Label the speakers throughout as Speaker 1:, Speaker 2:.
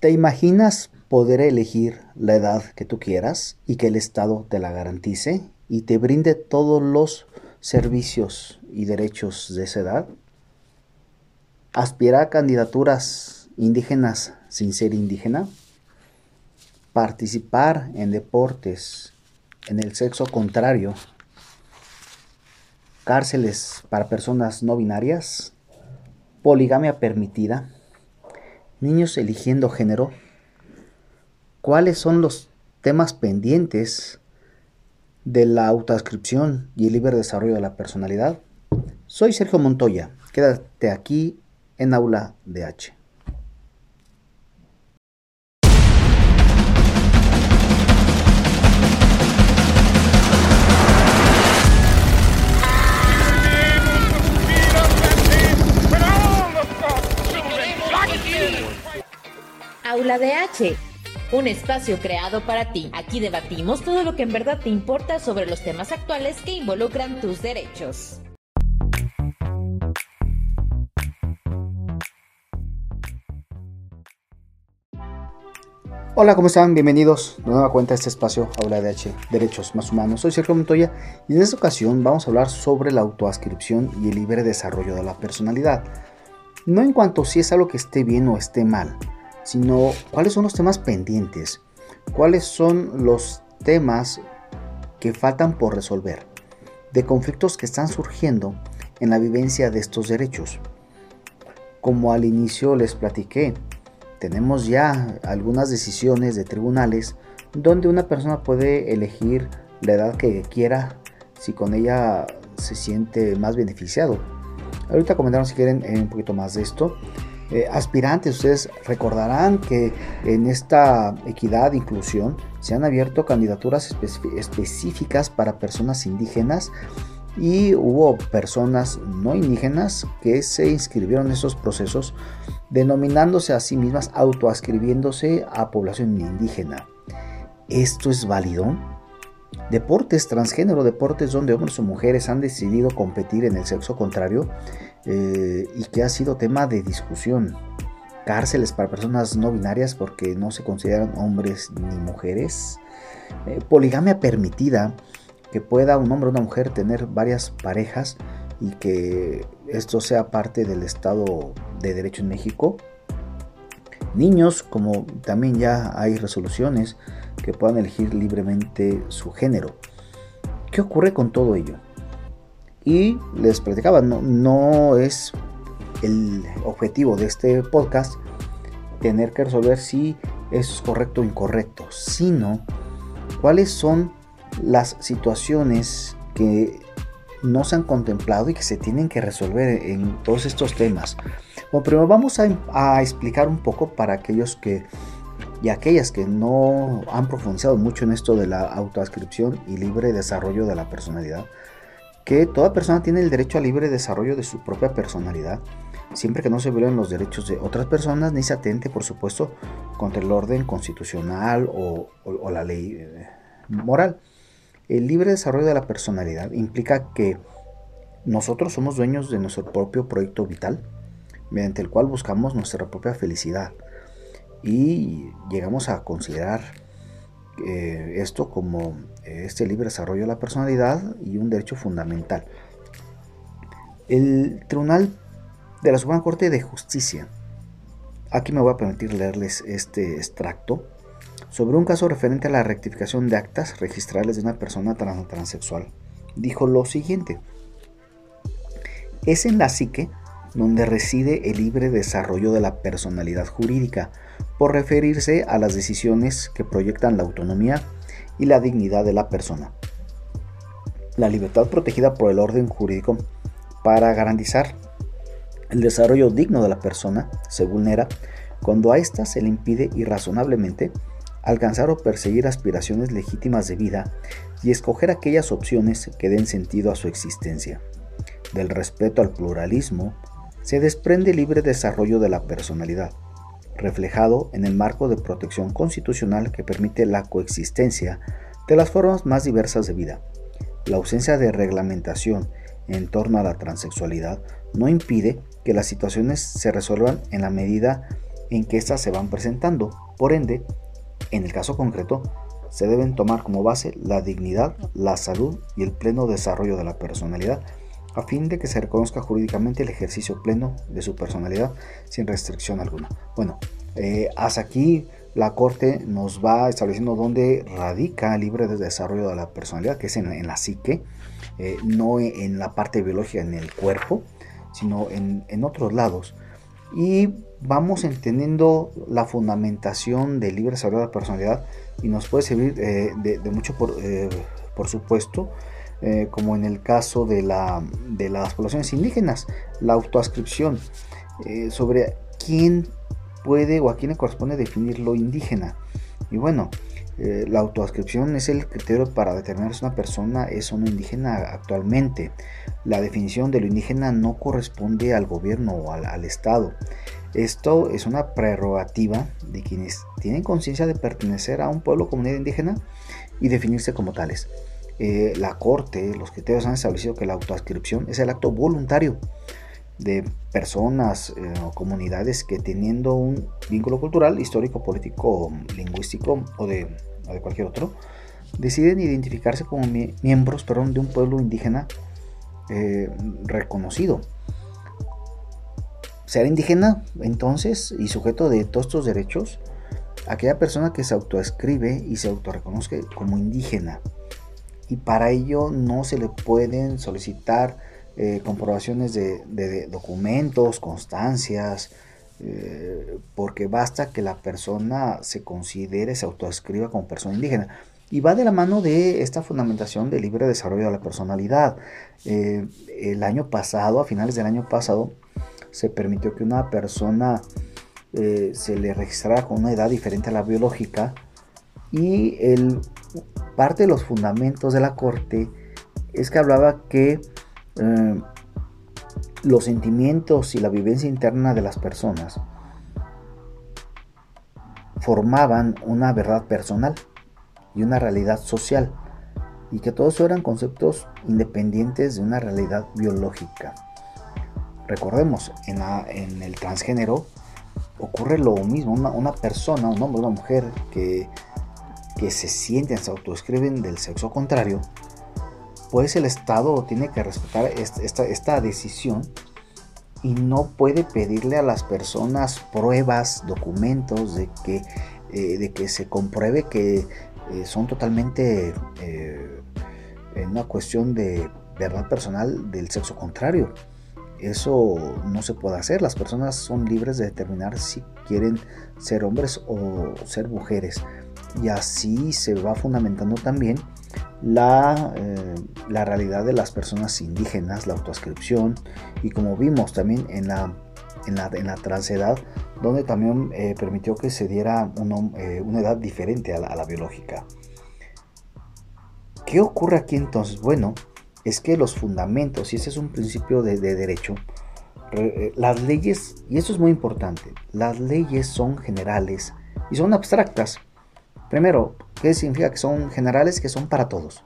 Speaker 1: ¿Te imaginas poder elegir la edad que tú quieras y que el Estado te la garantice y te brinde todos los servicios y derechos de esa edad? ¿Aspirar a candidaturas indígenas sin ser indígena? ¿Participar en deportes en el sexo contrario? ¿Cárceles para personas no binarias? ¿Poligamia permitida? ¿Niños eligiendo género? cuáles son los temas pendientes de la autoascripción y el libre desarrollo de la personalidad. Soy Sergio Montoya. Quédate aquí en Aula DH.
Speaker 2: Aula DH un espacio creado para ti. Aquí debatimos todo lo que en verdad te importa sobre los temas actuales que involucran tus derechos.
Speaker 1: Hola, ¿cómo están? Bienvenidos de nueva cuenta a este espacio Aula de H, Derechos Más Humanos. Soy Sergio Montoya y en esta ocasión vamos a hablar sobre la autoascripción y el libre desarrollo de la personalidad. No en cuanto si es algo que esté bien o esté mal, sino cuáles son los temas pendientes, cuáles son los temas que faltan por resolver, de conflictos que están surgiendo en la vivencia de estos derechos. Como al inicio les platiqué, tenemos ya algunas decisiones de tribunales donde una persona puede elegir la edad que quiera si con ella se siente más beneficiado. Ahorita comentamos si quieren un poquito más de esto. Eh, aspirantes, ustedes recordarán que en esta equidad, inclusión, se han abierto candidaturas específicas para personas indígenas y hubo personas no indígenas que se inscribieron en esos procesos denominándose a sí mismas, autoascribiéndose a población indígena. ¿Esto es válido? Deportes transgénero, deportes donde hombres o mujeres han decidido competir en el sexo contrario, eh, y que ha sido tema de discusión. Cárceles para personas no binarias porque no se consideran hombres ni mujeres. Eh, poligamia permitida, que pueda un hombre o una mujer tener varias parejas y que esto sea parte del Estado de Derecho en México. Niños, como también ya hay resoluciones que puedan elegir libremente su género. ¿Qué ocurre con todo ello? Y les platicaba, no, no es el objetivo de este podcast tener que resolver si eso es correcto o incorrecto, sino cuáles son las situaciones que no se han contemplado y que se tienen que resolver en todos estos temas. Bueno, primero vamos a, a, explicar un poco para aquellos que y aquellas que no han profundizado mucho en esto de la autoascripción y libre desarrollo de la personalidad que toda persona tiene el derecho al libre desarrollo de su propia personalidad, siempre que no se violen los derechos de otras personas ni se atente, por supuesto, contra el orden constitucional o, la ley eh, moral. El libre desarrollo de la personalidad implica que nosotros somos dueños de nuestro propio proyecto vital, mediante el cual buscamos nuestra propia felicidad y llegamos a considerar eh, esto como eh, este libre desarrollo de la personalidad y un derecho fundamental. El Tribunal de la Suprema Corte de Justicia, aquí me voy a permitir leerles este extracto, sobre un caso referente a la rectificación de actas registrales de una persona trans transexual, dijo lo siguiente. Es en la psique donde reside el libre desarrollo de la personalidad jurídica, por referirse a las decisiones que proyectan la autonomía y la dignidad de la persona. La libertad protegida por el orden jurídico para garantizar el desarrollo digno de la persona se vulnera cuando a ésta se le impide irrazonablemente alcanzar o perseguir aspiraciones legítimas de vida y escoger aquellas opciones que den sentido a su existencia. Del respeto al pluralismo se desprende libre desarrollo de la personalidad reflejado en el marco de protección constitucional que permite la coexistencia de las formas más diversas de vida. La ausencia de reglamentación en torno a la transexualidad no impide que las situaciones se resuelvan en la medida en que éstas se van presentando. Por ende, en el caso concreto, se deben tomar como base la dignidad, la salud y el pleno desarrollo de la personalidad, a fin de que se reconozca jurídicamente el ejercicio pleno de su personalidad sin restricción alguna. Bueno, eh, hasta aquí la Corte nos va estableciendo dónde radica el libre desarrollo de la personalidad, que es en, la psique, eh, no en la parte biológica, en el cuerpo, sino en, otros lados. Y vamos entendiendo la fundamentación del libre desarrollo de la personalidad y nos puede servir eh, de, mucho, por, por supuesto, eh, como en el caso de, la, de, las poblaciones indígenas, la autoascripción, eh, sobre quién puede o a quién le corresponde definir lo indígena. Y bueno, eh, la autoascripción es el criterio para determinar si una persona es o no indígena actualmente. La definición de lo indígena no corresponde al gobierno o al, al Estado. Esto es una prerrogativa de quienes tienen conciencia de pertenecer a un pueblo comunidad indígena y definirse como tales. Eh, la Corte, los criterios han establecido que la autoascripción es el acto voluntario de personas eh, o comunidades que teniendo un vínculo cultural, histórico, político, lingüístico o de, cualquier otro, deciden identificarse como miembros perdón, de un pueblo indígena eh, reconocido. Ser indígena, entonces, y sujeto de todos estos derechos, aquella persona que se autoascribe y se autorreconozca como indígena y para ello no se le pueden solicitar eh, comprobaciones de, documentos, constancias, eh, porque basta que la persona se considere, se autoescriba como persona indígena. Y va de la mano de esta fundamentación del libre desarrollo de la personalidad. Eh, el año pasado, a finales del año pasado, se permitió que una persona se le registrara con una edad diferente a la biológica y el parte de los fundamentos de la corte es que hablaba que eh, los sentimientos y la vivencia interna de las personas formaban una verdad personal y una realidad social y que todos eran conceptos independientes de una realidad biológica. Recordemos, en, el transgénero ocurre lo mismo, una, una persona, un hombre, una mujer que que se sienten, se autoescriben del sexo contrario, pues el Estado tiene que respetar esta, decisión y no puede pedirle a las personas pruebas, documentos de que, eh, de que se compruebe que eh, son totalmente eh, en una cuestión de verdad personal del sexo contrario. Eso no se puede hacer. Las personas son libres de determinar si quieren ser hombres o ser mujeres y así se va fundamentando también la, eh, la, realidad de las personas indígenas, la autoascripción y como vimos también en la, en la, en la transedad, donde también eh, permitió que se diera eh, una, edad diferente a la, biológica. ¿Qué ocurre aquí entonces? Bueno, es que los fundamentos, y ese es un principio de, de derecho, las leyes, y eso es muy importante, las leyes son generales y son abstractas. Primero, ¿qué significa que son generales? Que son para todos.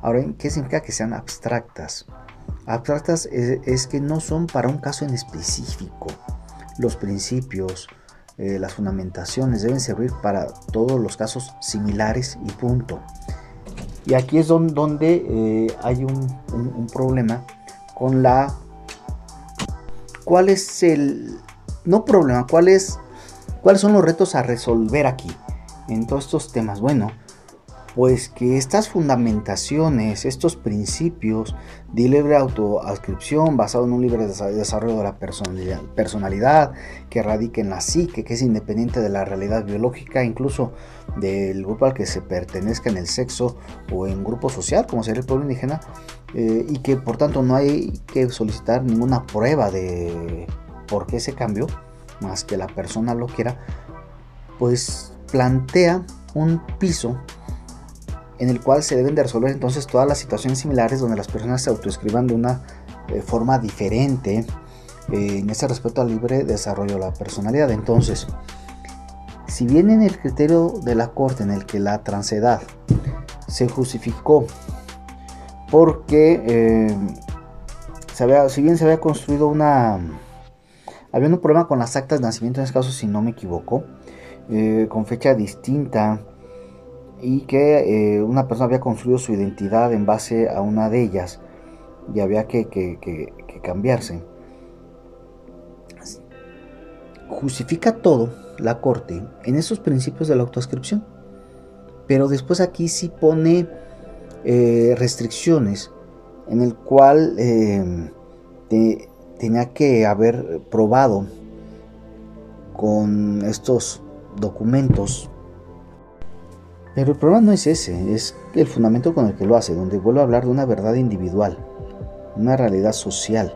Speaker 1: Ahora, ¿qué significa que sean abstractas? Abstractas es, que no son para un caso en específico. Los principios, eh, las fundamentaciones deben servir para todos los casos similares y punto. Y aquí es donde, eh, hay un, problema con la... ¿Cuál es el... No problema, ¿cuál es, ¿cuáles son los retos a resolver aquí? En todos estos temas? Bueno, pues que estas fundamentaciones, estos principios de libre autoascripción basado en un libre desarrollo de la personalidad, que radica en la psique, que es independiente de la realidad biológica, incluso del grupo al que se pertenezca en el sexo o en grupo social, como sería el pueblo indígena, eh, y que por tanto no hay que solicitar ninguna prueba de por qué se cambió, más que la persona lo quiera, pues plantea un piso en el cual se deben de resolver entonces todas las situaciones similares donde las personas se autoescriban de una eh, forma diferente eh, en ese respecto al libre desarrollo de la personalidad. Entonces, si bien en el criterio de la Corte en el que la transedad se justificó porque eh, si bien se había construido una, había un problema con las actas de nacimiento en este caso, si no me equivoco, eh, con fecha distinta y que eh, una persona había construido su identidad en base a una de ellas y había que, cambiarse. Justifica todo la Corte en esos principios de la autoascripción, pero después aquí sí pone eh, restricciones en el cual tenía que haber probado con estos documentos. Pero el problema no es ese, es el fundamento con el que lo hace, donde vuelve a hablar de una verdad individual, una realidad social.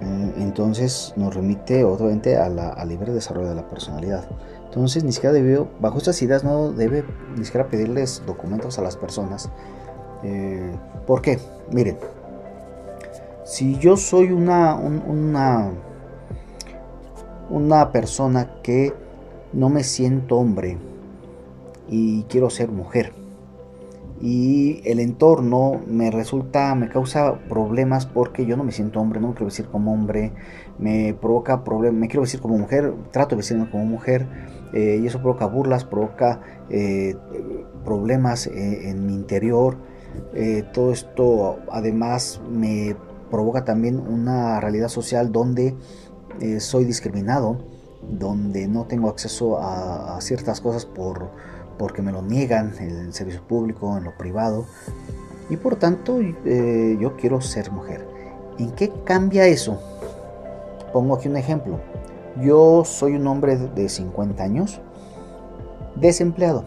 Speaker 1: Eh, entonces nos remite obviamente al libre desarrollo de la personalidad. Entonces ni siquiera debió, bajo estas ideas no debe ni siquiera pedirles documentos a las personas. Eh, ¿Por qué? Miren, si yo soy una, una, una persona que no me siento hombre y quiero ser mujer, y el entorno me resulta, me causa problemas porque yo no me siento hombre, no me quiero decir como hombre, me provoca problemas, me quiero decir como mujer, trato de vestirme como mujer eh, y eso provoca burlas, provoca eh, problemas eh, en mi interior. todo esto además me provoca también una realidad social donde soy discriminado, donde no tengo acceso a ciertas cosas por porque me lo niegan en el servicio público, en lo privado, y por tanto eh, yo quiero ser mujer. ¿En qué cambia eso? Pongo aquí un ejemplo. Yo soy un hombre de 50 años, desempleado.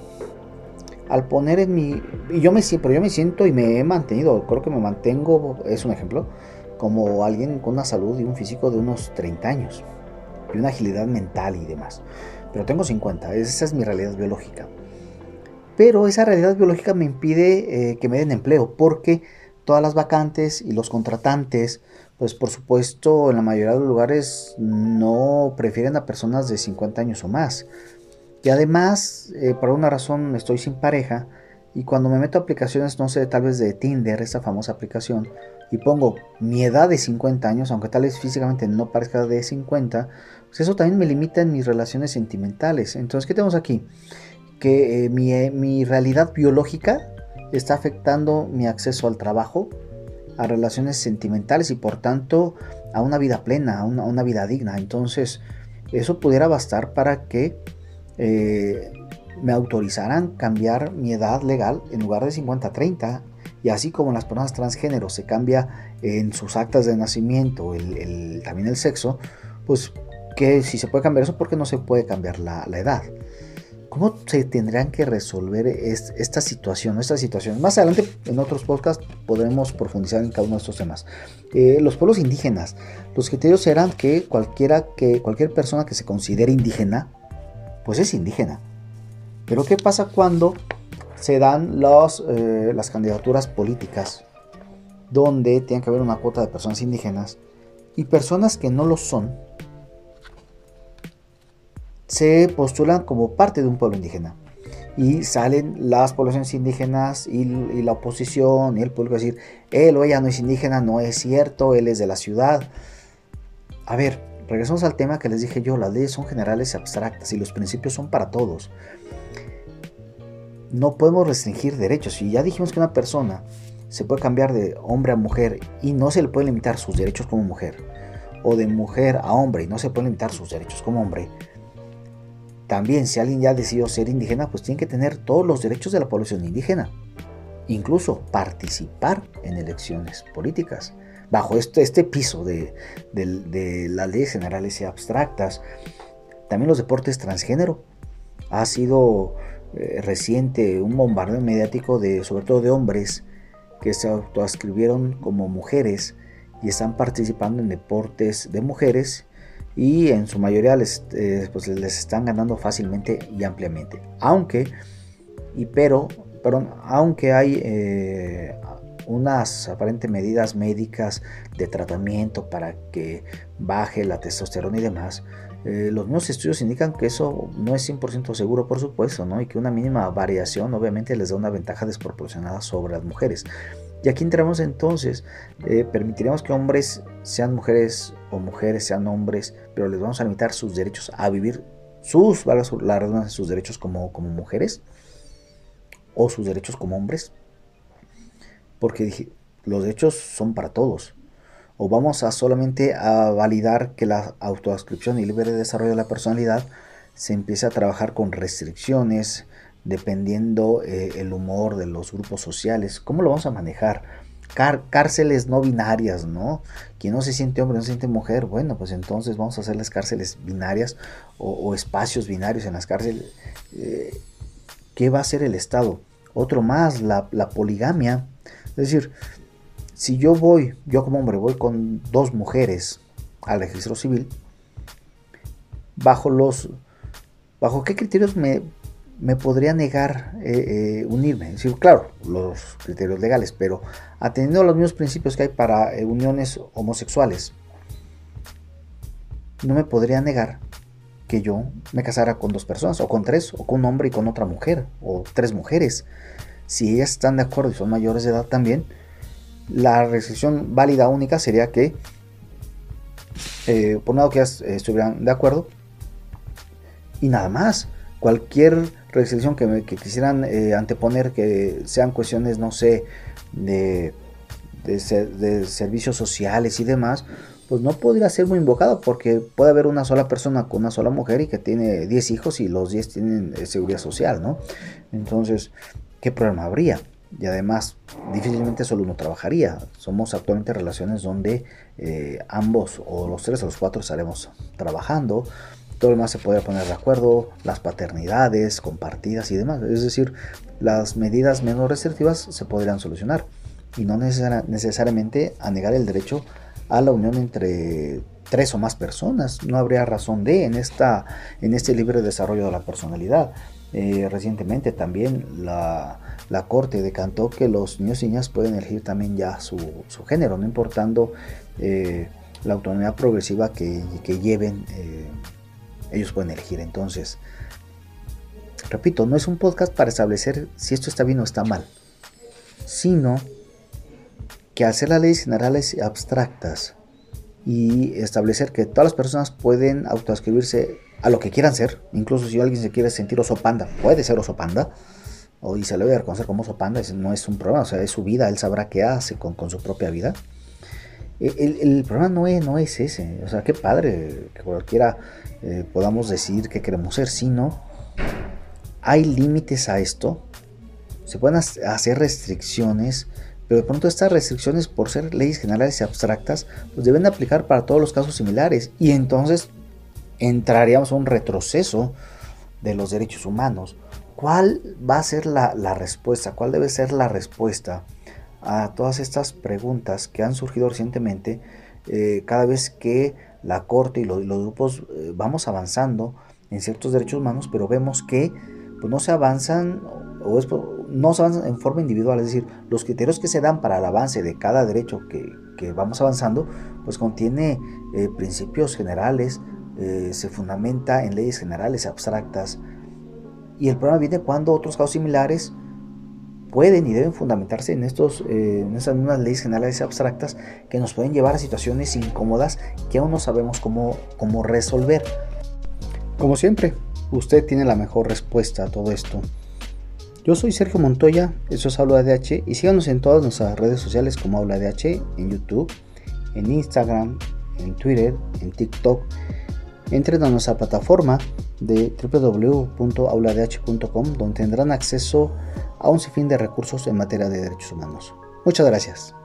Speaker 1: Al poner en mi... Yo me siento, yo me siento y me he mantenido, creo que me mantengo, es un ejemplo, como alguien con una salud y un físico de unos 30 años. Y una agilidad mental y demás. Pero tengo 50, esa es mi realidad biológica pero esa realidad biológica me impide eh, que me den empleo porque todas las vacantes y los contratantes, pues por supuesto en la mayoría de los lugares no prefieren a personas de 50 años o más. Y además, eh, por una razón estoy sin pareja y cuando me meto a aplicaciones, no sé, tal vez de Tinder, esta famosa aplicación, y pongo mi edad de 50 años, aunque tal vez físicamente no parezca de 50, pues eso también me limita en mis relaciones sentimentales. Entonces, ¿qué tenemos aquí? que eh, eh, mi, realidad biológica está afectando mi acceso al trabajo, a relaciones sentimentales y por tanto a una vida plena, a una, vida digna. Entonces, eso pudiera bastar para que eh, me autorizaran cambiar mi edad legal en lugar de 50 a 30. Y así como en las personas transgénero se cambia en sus actas de nacimiento también el sexo, pues que si se puede cambiar eso, ¿por qué no se puede cambiar la edad? ¿Cómo se tendrían que resolver esta situación, estas situaciones? Más adelante en otros podcasts podremos profundizar en cada uno de estos temas. Eh, los pueblos indígenas, los criterios eran que cualquiera que cualquier persona que se considere indígena, pues es indígena. Pero ¿qué pasa cuando se dan los, eh, las candidaturas políticas, donde tiene que haber una cuota de personas indígenas y personas que no lo son? Se postulan como parte de un pueblo indígena. Y salen las poblaciones indígenas y, la oposición y el pueblo a decir, él o ella no es indígena, no es cierto, él es de la ciudad. A ver, regresamos al tema que les dije yo, las leyes son generales y abstractas y los principios son para todos. No podemos restringir derechos. Si ya dijimos que una persona se puede cambiar de hombre a mujer y no se le puede limitar sus derechos como mujer, o de mujer a hombre y no se puede limitar sus derechos como hombre, también si alguien ya decidió ser indígena, pues tiene que tener todos los derechos de la población indígena. Incluso participar en elecciones políticas. Bajo este, este piso de, las leyes generales y abstractas. También los deportes transgénero. Ha sido eh, reciente un bombardeo mediático de, sobre todo de hombres, que se autoascribieron como mujeres y están participando en deportes de mujeres y en su mayoría les, eh, pues les están ganando fácilmente y ampliamente. Aunque, y pero, perdón, aunque hay eh, unas aparentes medidas médicas de tratamiento para que baje la testosterona y demás, eh, los nuevos estudios indican que eso no es 100% seguro, por supuesto, ¿no? y que una mínima variación obviamente les da una ventaja desproporcionada sobre las mujeres. Y aquí entramos entonces, permitiremos que hombres sean mujeres o mujeres sean hombres, pero les vamos a limitar sus derechos a vivir sus, la sus derechos como, como mujeres o sus derechos como hombres. Porque los derechos son para todos. O vamos a solamente a validar que la autoascripción y libre desarrollo de la personalidad se empiece a trabajar con restricciones, dependiendo eh, el humor de los grupos sociales. ¿Cómo lo vamos a manejar? Cárceles no binarias, ¿no? Quien no se siente hombre, no se siente mujer, bueno, pues entonces vamos a hacerles cárceles binarias o, espacios binarios en las cárceles. Eh, ¿Qué va a hacer el Estado? Otro más, la, la poligamia. Es decir, si yo voy, yo como hombre, voy con dos mujeres al registro civil, bajo los, bajo qué criterios me me podría negar eh, eh, unirme. Es claro, los criterios legales, pero atendiendo a los mismos principios que hay para eh, uniones homosexuales, no me podría negar que yo me casara con dos personas, o con tres, o con un hombre y con otra mujer, o tres mujeres. Si ellas están de acuerdo y son mayores de edad también, la restricción válida única sería que, por un lado que ellas estuvieran de acuerdo, y nada más cualquier restricción que, quisieran eh, anteponer, que sean cuestiones, no sé, de, de, servicios sociales y demás, pues no podría ser muy invocado porque puede haber una sola persona con una sola mujer y que tiene 10 hijos y los 10 tienen eh, seguridad social, ¿no? Entonces, ¿qué problema habría? Y además, difícilmente solo uno trabajaría. Somos actualmente relaciones donde eh, ambos o los tres o los cuatro estaremos trabajando todo lo demás se puede poner de acuerdo, las paternidades compartidas y demás. Es decir, las medidas menos restrictivas se podrían solucionar y no necesariamente a negar el derecho a la unión entre tres o más personas. No habría razón de en, esta, en este libre desarrollo de la personalidad. Eh, recientemente también la, Corte decantó que los niños y niñas pueden elegir también ya su, género, no importando eh, la autonomía progresiva que, lleven. Eh, ellos pueden elegir. Entonces, repito, no es un podcast para establecer si esto está bien o está mal, sino que hacer las leyes generales abstractas y establecer que todas las personas pueden autoascribirse a lo que quieran ser, incluso si alguien se quiere sentir oso panda, puede ser oso panda, o y se le debe reconocer como oso panda, no es un problema, o sea, es su vida, él sabrá qué hace con su propia vida. El, problema no es, no es ese, o sea, qué padre que cualquiera eh, podamos decir que queremos ser, sino hay límites a esto, se pueden hacer restricciones, pero de pronto estas restricciones, por ser leyes generales y abstractas, pues deben aplicar para todos los casos similares, y entonces entraríamos a un retroceso de los derechos humanos. ¿Cuál va a ser la respuesta? ¿Cuál debe ser la respuesta? A todas estas preguntas que han surgido recientemente eh, cada vez que la Corte y los, grupos eh, vamos avanzando en ciertos derechos humanos, pero vemos que pues, no se avanzan o no se avanzan en forma individual, es decir, los criterios que se dan para el avance de cada derecho que, vamos avanzando, pues contiene eh, principios generales, se fundamenta en leyes generales abstractas, y el problema viene cuando otros casos similares pueden y deben fundamentarse en, estos, eh, en estas mismas leyes generales abstractas que nos pueden llevar a situaciones incómodas que aún no sabemos cómo, cómo resolver. Como siempre, usted tiene la mejor respuesta a todo esto. Yo soy Sergio Montoya, eso es Habla DH y síganos en todas nuestras redes sociales como Habla DH, en YouTube, en Instagram, en Twitter, en TikTok. Entren a nuestra plataforma de www.auladh.com donde tendrán acceso a un sinfín de recursos en materia de derechos humanos. Muchas gracias.